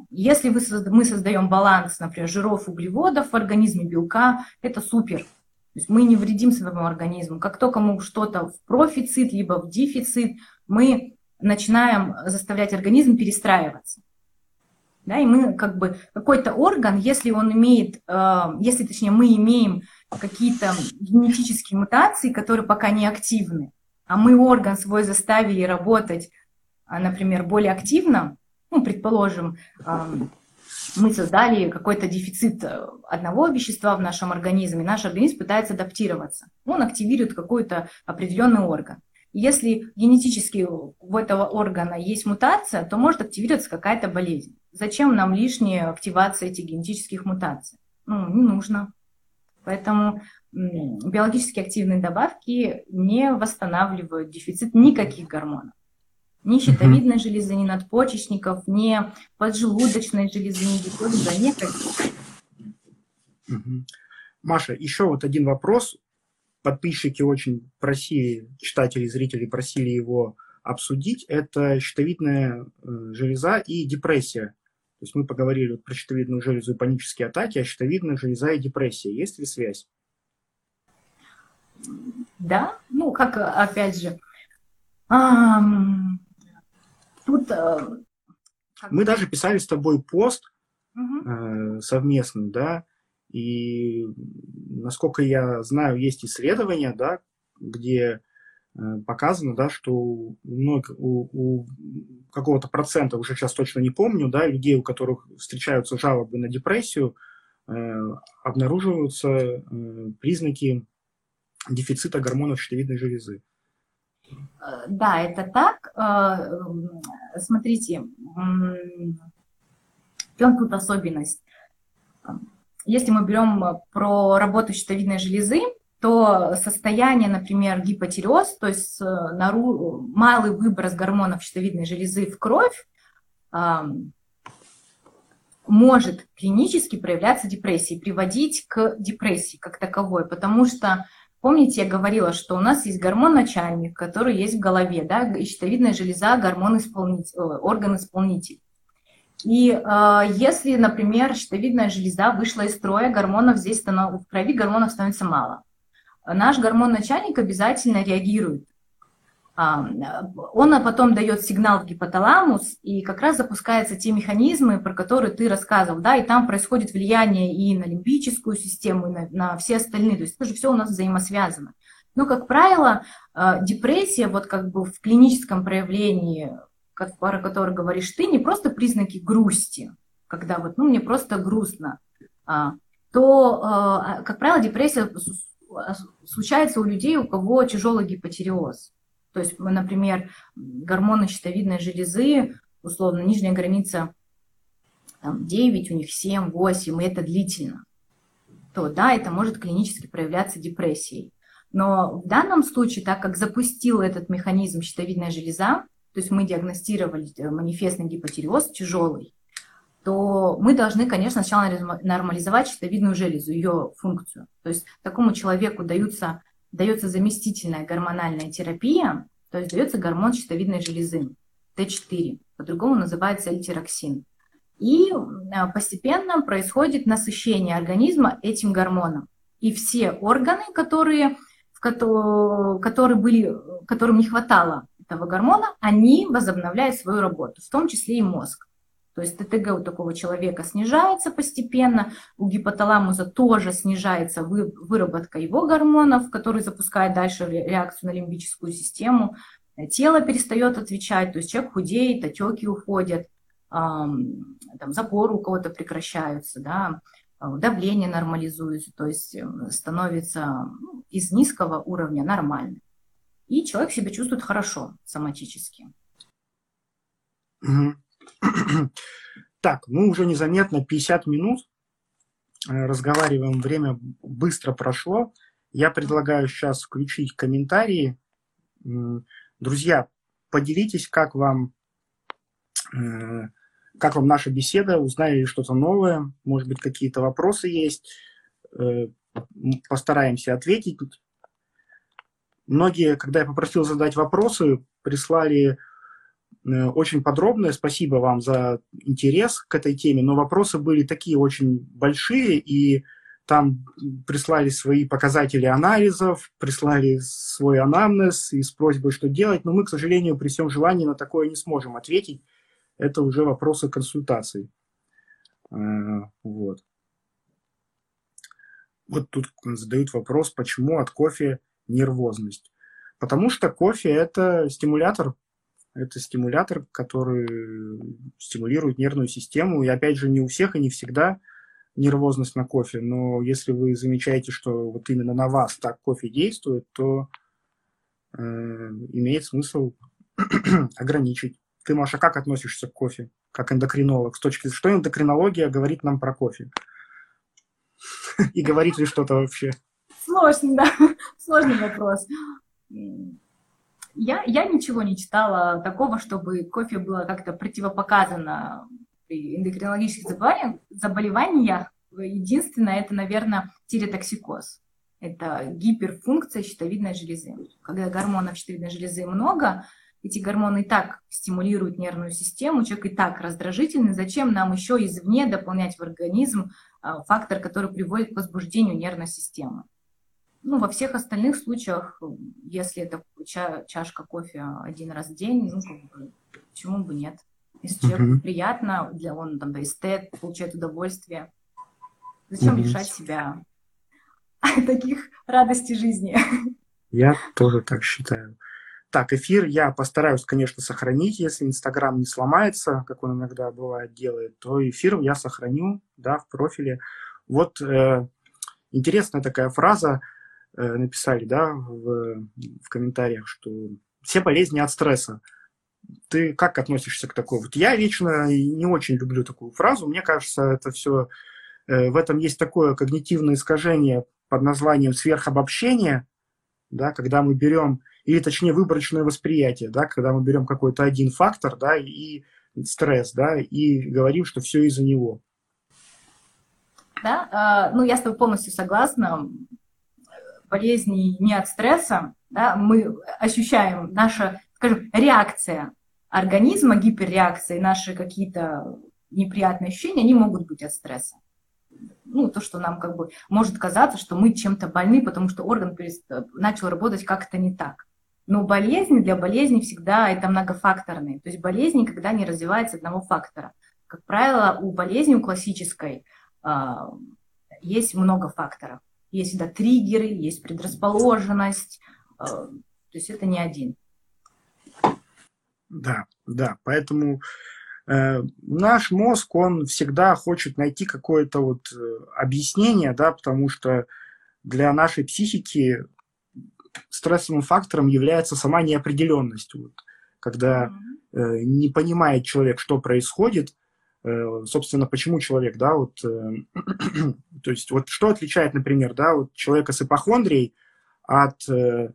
S2: Если мы создаем баланс, например, жиров, углеводов в организме, белка, это супер. То есть мы не вредим своему организму. Как только мы что-то в профицит, либо в дефицит, мы начинаем заставлять организм перестраиваться. Да, и мы как бы какой-то орган, если он имеет, э, если точнее мы имеем какие-то генетические мутации, которые пока не активны, а мы орган свой заставили работать, а, например, более активно, ну, предположим, мы создали какой-то дефицит э, одного вещества в нашем организме, наш организм пытается адаптироваться. Он активирует какой-то определенный орган. Если генетически у этого органа есть мутация, то может активироваться какая-то болезнь. Зачем нам лишняя активация этих генетических мутаций? Ну, не нужно. Поэтому биологически активные добавки не восстанавливают дефицит никаких гормонов ни щитовидной железы, ни надпочечников, ни поджелудочной железы, ни гипофиза, никаких.
S1: Маша, еще вот один вопрос. Подписчики очень просили, читатели, зрители просили его обсудить. Это щитовидная э, железа и депрессия. То есть мы поговорили вот про щитовидную железу и панические атаки, а щитовидная железа и депрессия. Есть ли связь?
S2: Да, ну, как, опять же, Тут... Э,
S1: Мы даже писали с тобой пост угу. совместный, да, и насколько я знаю, есть исследования, да, где э, показано, да, что у, у, у какого-то процента, уже сейчас точно не помню, да, людей, у которых встречаются жалобы на депрессию, э, обнаруживаются э, признаки дефицита гормонов щитовидной железы.
S2: Э, да, это так. Э, смотрите, в чем тут особенность? Если мы берем про работу щитовидной железы, то состояние, например, гипотиреоз, то есть э, малый выброс гормонов щитовидной железы в кровь, может клинически проявляться депрессией, приводить к депрессии как таковой, потому что Помните, я говорила, что у нас есть гормон-начальник, который есть в голове, да, и щитовидная железа, гормон-исполнитель, орган-исполнитель. И э, если, например, щитовидная железа вышла из строя, гормонов здесь станов... в крови гормонов становится мало. Наш гормон-начальник обязательно реагирует он потом дает сигнал в гипоталамус, и как раз запускаются те механизмы, про которые ты рассказывал, да, и там происходит влияние и на лимбическую систему, и на, на все остальные, то есть это же все у нас взаимосвязано. Но, как правило, а, депрессия, вот как бы в клиническом проявлении, про который говоришь ты, не просто признаки грусти, когда вот, ну, мне просто грустно, а, то, а, как правило, депрессия случается у людей, у кого тяжелый гипотереоз. То есть, например, гормоны щитовидной железы, условно, нижняя граница там, 9, у них 7, 8, и это длительно, то да, это может клинически проявляться депрессией. Но в данном случае, так как запустил этот механизм щитовидная железа, то есть мы диагностировали э, манифестный гипотиреоз тяжелый, то мы должны, конечно, сначала нормализовать щитовидную железу, ее функцию. То есть такому человеку даются дается заместительная гормональная терапия, то есть дается гормон щитовидной железы, Т4, по-другому называется эльтироксин. И а, постепенно происходит насыщение организма этим гормоном. И все органы, которые, в которые были, которым не хватало этого гормона, они возобновляют свою работу, в том числе и мозг. То есть ТТГ у такого человека снижается постепенно, у гипоталамуса тоже снижается выработка его гормонов, который запускает дальше реакцию на лимбическую систему. Тело перестает отвечать, то есть человек худеет, отеки уходят, там, запоры у кого-то прекращаются, да, давление нормализуется, то есть эм, становится ну, из низкого уровня нормальным. И человек себя чувствует хорошо соматически.
S1: Так, мы уже незаметно 50 минут э, разговариваем, время быстро прошло. Я предлагаю сейчас включить комментарии. Друзья, поделитесь, как вам, э, как вам наша беседа, узнали ли что-то новое, может быть, какие-то вопросы есть, э, постараемся ответить. Многие, когда я попросил задать вопросы, прислали Э, очень подробное. Спасибо вам за интерес к этой теме. Но вопросы были такие очень большие, и там прислали свои показатели анализов, прислали свой анамнез и с просьбой, что делать. Но мы, к сожалению, при всем желании на такое не сможем ответить. Это уже вопросы консультаций. Э, вот. Вот тут задают вопрос, почему от кофе нервозность. Потому что кофе – это стимулятор это стимулятор, который стимулирует нервную систему. И опять же, не у всех и не всегда нервозность на кофе, но если вы замечаете, что вот именно на вас так кофе действует, то э, имеет смысл ограничить. Ты, Маша, как относишься к кофе, как эндокринолог? С точки что эндокринология говорит нам про кофе? И говорит ли что-то вообще?
S2: Сложный, да, сложный вопрос я, я ничего не читала такого, чтобы кофе было как-то противопоказано при эндокринологических заболеваниях. заболеваниях. Единственное, это, наверное, тиреотоксикоз. Это гиперфункция щитовидной железы. Когда гормонов щитовидной железы много, эти гормоны и так стимулируют нервную систему, человек и так раздражительный, зачем нам еще извне дополнять в организм а, фактор, который приводит к возбуждению нервной системы. Ну, во всех остальных случаях, если это ча- чашка кофе один раз в день, ну, как бы, почему бы нет? Если человеку uh-huh. приятно, для он там да, эстет, получает удовольствие, зачем uh-huh. лишать себя таких радостей жизни?
S1: Я тоже так считаю. Так, эфир я постараюсь, конечно, сохранить. Если Инстаграм не сломается, как он иногда бывает делает, то эфир я сохраню, да, в профиле. Вот э, интересная такая фраза – написали, да, в, в комментариях, что все болезни от стресса. Ты как относишься к такой? Вот я лично не очень люблю такую фразу. Мне кажется, это все э, в этом есть такое когнитивное искажение под названием сверхобобщение, да, когда мы берем, или точнее выборочное восприятие, да, когда мы берем какой-то один фактор, да, и стресс, да, и говорим, что все из-за него.
S2: Да, э, ну я с тобой полностью согласна болезней не от стресса, да, мы ощущаем наша, скажем, реакция организма, гиперреакция, наши какие-то неприятные ощущения, они могут быть от стресса. Ну, то, что нам как бы может казаться, что мы чем-то больны, потому что орган начал работать как-то не так. Но болезни для болезни всегда это многофакторные. То есть болезнь никогда не развивается одного фактора. Как правило, у болезни, у классической, э, есть много факторов. Есть всегда триггеры, есть предрасположенность. Э, то есть это не один.
S1: Да, да. Поэтому э, наш мозг, он всегда хочет найти какое-то вот э, объяснение, да, потому что для нашей психики стрессовым фактором является сама неопределенность. Вот, когда э, не понимает человек, что происходит, собственно, почему человек, да, вот, э, то есть, вот что отличает, например, да, вот человека с ипохондрией от э,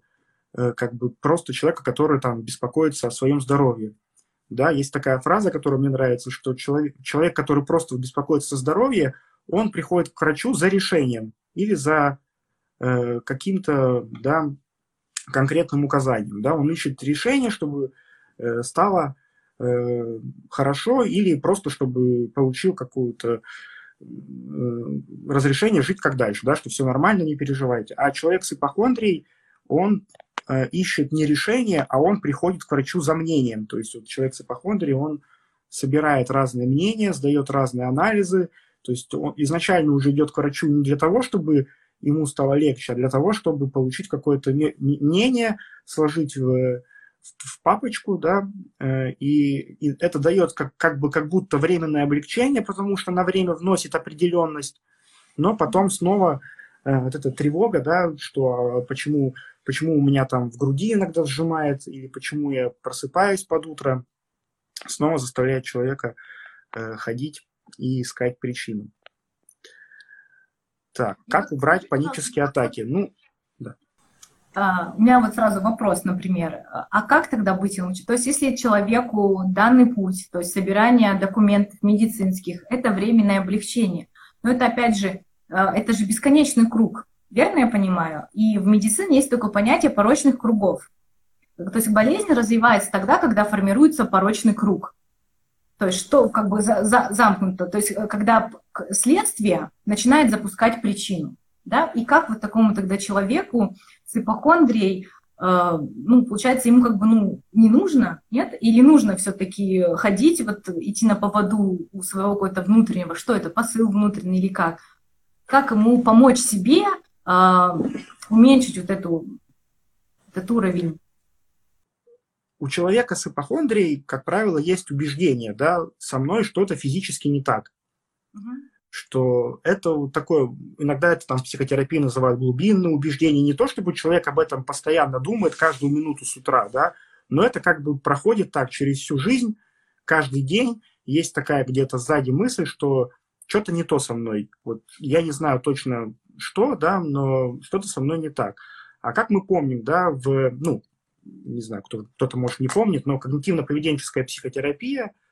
S1: как бы просто человека, который там беспокоится о своем здоровье. Да, есть такая фраза, которая мне нравится, что человек, человек, который просто беспокоится о здоровье, он приходит к врачу за решением или за э, каким-то да, конкретным указанием. Да, он ищет решение, чтобы э, стало Э, хорошо или просто чтобы получил какую-то э, разрешение жить как дальше, да, что все нормально, не переживайте. А человек с ипохондрией, он э, ищет не решение, а он приходит к врачу за мнением. То есть вот человек с ипохондрией, он собирает разные мнения, сдает разные анализы. То есть он изначально уже идет к врачу не для того, чтобы ему стало легче, а для того, чтобы получить какое-то мнение, сложить в в папочку, да, э, и, и это дает как, как бы как будто временное облегчение, потому что на время вносит определенность, но потом снова э, вот эта тревога, да, что а, почему, почему у меня там в груди иногда сжимает, или почему я просыпаюсь под утро, снова заставляет человека э, ходить и искать причину. Так, как убрать панические атаки? Ну,
S2: а, у меня вот сразу вопрос, например, а как тогда быть лучше? То есть если человеку данный путь, то есть собирание документов медицинских, это временное облегчение, но это опять же, а, это же бесконечный круг, верно я понимаю? И в медицине есть такое понятие порочных кругов. То есть болезнь развивается тогда, когда формируется порочный круг. То есть что как бы за, за, замкнуто, то есть когда следствие начинает запускать причину. Да? И как вот такому тогда человеку с ипохондрией, э, ну, получается, ему как бы ну, не нужно, нет? Или нужно все-таки ходить, вот идти на поводу у своего какого-то внутреннего, что это, посыл внутренний или как? Как ему помочь себе э, уменьшить вот эту, этот уровень
S1: у человека с ипохондрией, как правило, есть убеждение, да, со мной что-то физически не так. Угу что это такое, иногда это там в психотерапии называют глубинное убеждение, не то чтобы человек об этом постоянно думает каждую минуту с утра, да, но это как бы проходит так через всю жизнь, каждый день есть такая где-то сзади мысль, что что-то не то со мной. Вот я не знаю точно что, да, но что-то со мной не так. А как мы помним, да, в, ну, не знаю, кто, кто-то, может, не помнит, но когнитивно-поведенческая психотерапия –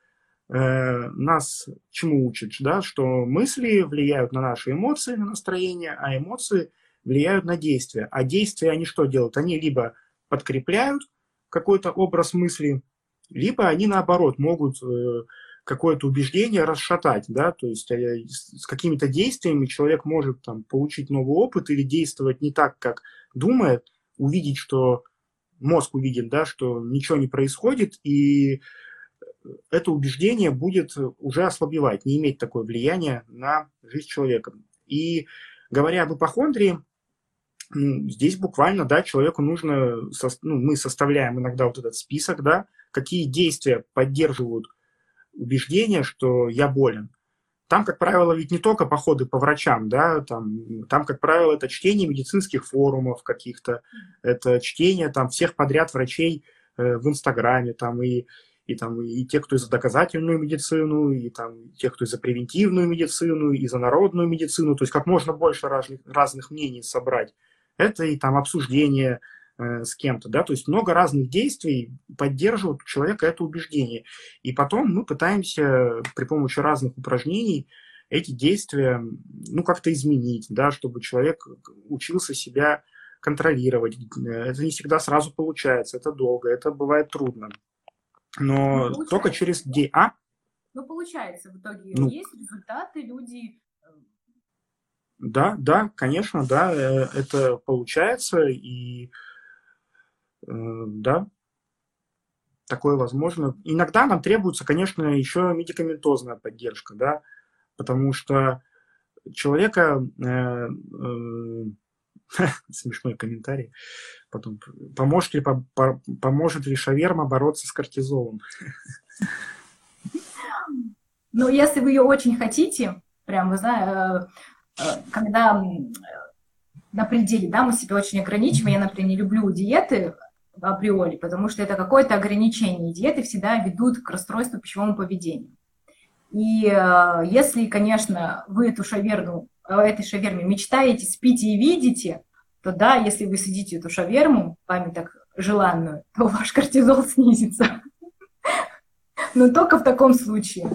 S1: нас чему учит, да, что мысли влияют на наши эмоции, на настроение, а эмоции влияют на действия. А действия они что делают? Они либо подкрепляют какой-то образ мысли, либо они наоборот могут э, какое-то убеждение расшатать, да, то есть э, с какими-то действиями человек может там получить новый опыт или действовать не так, как думает, увидеть, что мозг увидит, да, что ничего не происходит, и это убеждение будет уже ослабевать, не иметь такое влияние на жизнь человека. И говоря об ипохондрии, здесь буквально, да, человеку нужно, ну, мы составляем иногда вот этот список, да, какие действия поддерживают убеждение, что я болен. Там, как правило, ведь не только походы по врачам, да, там, там как правило, это чтение медицинских форумов каких-то, это чтение там всех подряд врачей э, в Инстаграме, там, и и там и те, кто и за доказательную медицину, и там те, кто и за превентивную медицину, и за народную медицину, то есть как можно больше разных, разных мнений собрать. Это и там обсуждение э, с кем-то, да, то есть много разных действий поддерживают у человека это убеждение. И потом мы пытаемся при помощи разных упражнений эти действия, ну, как-то изменить, да, чтобы человек учился себя контролировать. Это не всегда сразу получается, это долго, это бывает трудно. Но ну, только через день. А?
S2: Ну, получается, в итоге ну, есть результаты, люди... Э,
S1: да, да, конечно, да, э, это получается, и э, да, такое возможно. Иногда нам требуется, конечно, еще медикаментозная поддержка, да, потому что человека э, э, Смешной комментарий. Потом, поможет ли, по, по, поможет ли шаверма бороться с кортизолом?
S2: Ну, если вы ее очень хотите, прям, вы знаете, э, э, когда на пределе, да, мы себя очень ограничиваем, я, например, не люблю диеты априори, потому что это какое-то ограничение. Диеты всегда ведут к расстройству пищевого поведения. И э, если, конечно, вы эту шаверну о этой шаверме мечтаете, спите и видите, то да, если вы съедите эту шаверму, вами так желанную, то ваш кортизол снизится. Но только в таком случае.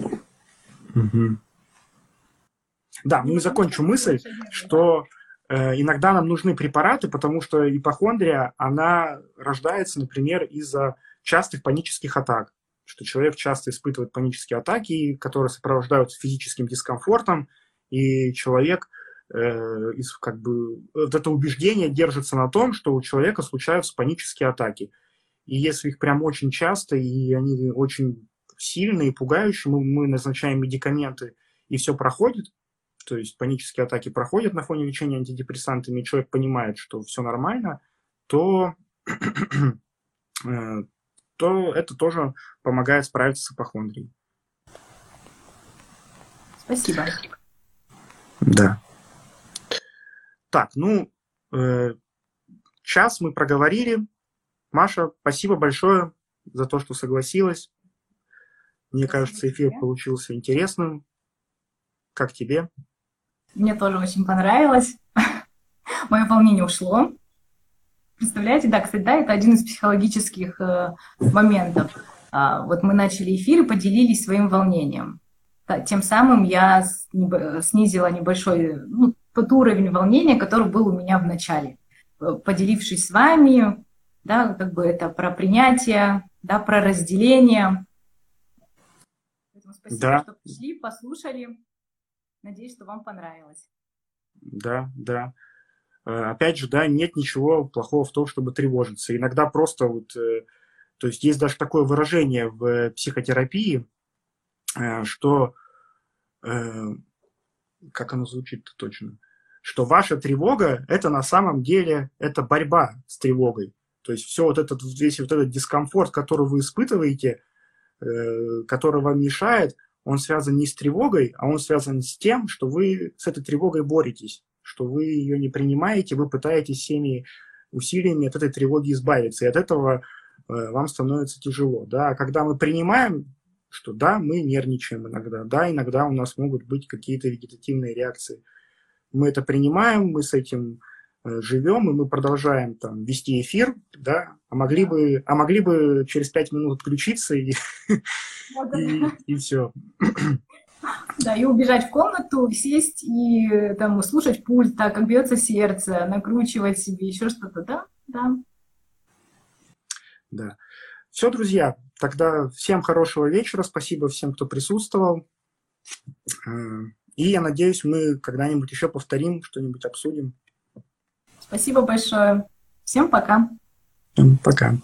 S1: Да, ну и закончу мысль, что э, иногда нам нужны препараты, потому что ипохондрия, она рождается, например, из-за частых панических атак, что человек часто испытывает панические атаки, которые сопровождаются физическим дискомфортом, и человек из, как бы, вот это убеждение держится на том, что у человека случаются панические атаки. И если их прям очень часто, и они очень сильные, пугающие, мы, мы назначаем медикаменты, и все проходит, то есть панические атаки проходят на фоне лечения антидепрессантами, и человек понимает, что все нормально, то, э, то это тоже помогает справиться с ипохондрией.
S2: Спасибо.
S1: Да. Так, ну, э, час мы проговорили. Маша, спасибо большое за то, что согласилась. Мне кажется, эфир получился интересным. Как тебе?
S2: Мне тоже очень понравилось. Мое волнение ушло. Представляете, да, кстати, да, это один из психологических э, моментов. А, вот мы начали эфир и поделились своим волнением. Тем самым я снизила небольшой ну, тот уровень волнения, который был у меня в начале. Э, поделившись с вами, да, как бы это про принятие, да, про разделение. Поэтому спасибо, да. что пришли, послушали. Надеюсь, что вам понравилось.
S1: Да, да. Э, опять же, да, нет ничего плохого в том, чтобы тревожиться. Иногда просто вот, э, то есть есть даже такое выражение в психотерапии, что, как оно звучит точно, что ваша тревога – это на самом деле это борьба с тревогой. То есть все вот этот, весь вот этот дискомфорт, который вы испытываете, э, который вам мешает, он связан не с тревогой, а он связан с тем, что вы с этой тревогой боретесь, что вы ее не принимаете, вы пытаетесь всеми усилиями от этой тревоги избавиться, и от этого э, вам становится тяжело. Да? А когда мы принимаем, что да, мы нервничаем иногда, да, иногда у нас могут быть какие-то вегетативные реакции – мы это принимаем, мы с этим э, живем, и мы продолжаем там вести эфир, да, а могли бы, а могли бы через пять минут отключиться и, и, и все.
S2: Да, и убежать в комнату, сесть и там слушать пульт, так, как бьется сердце, накручивать себе еще что-то, да, да.
S1: Да. Все, друзья, тогда всем хорошего вечера, спасибо всем, кто присутствовал. И я надеюсь, мы когда-нибудь еще повторим, что-нибудь обсудим.
S2: Спасибо большое. Всем пока.
S1: Всем пока.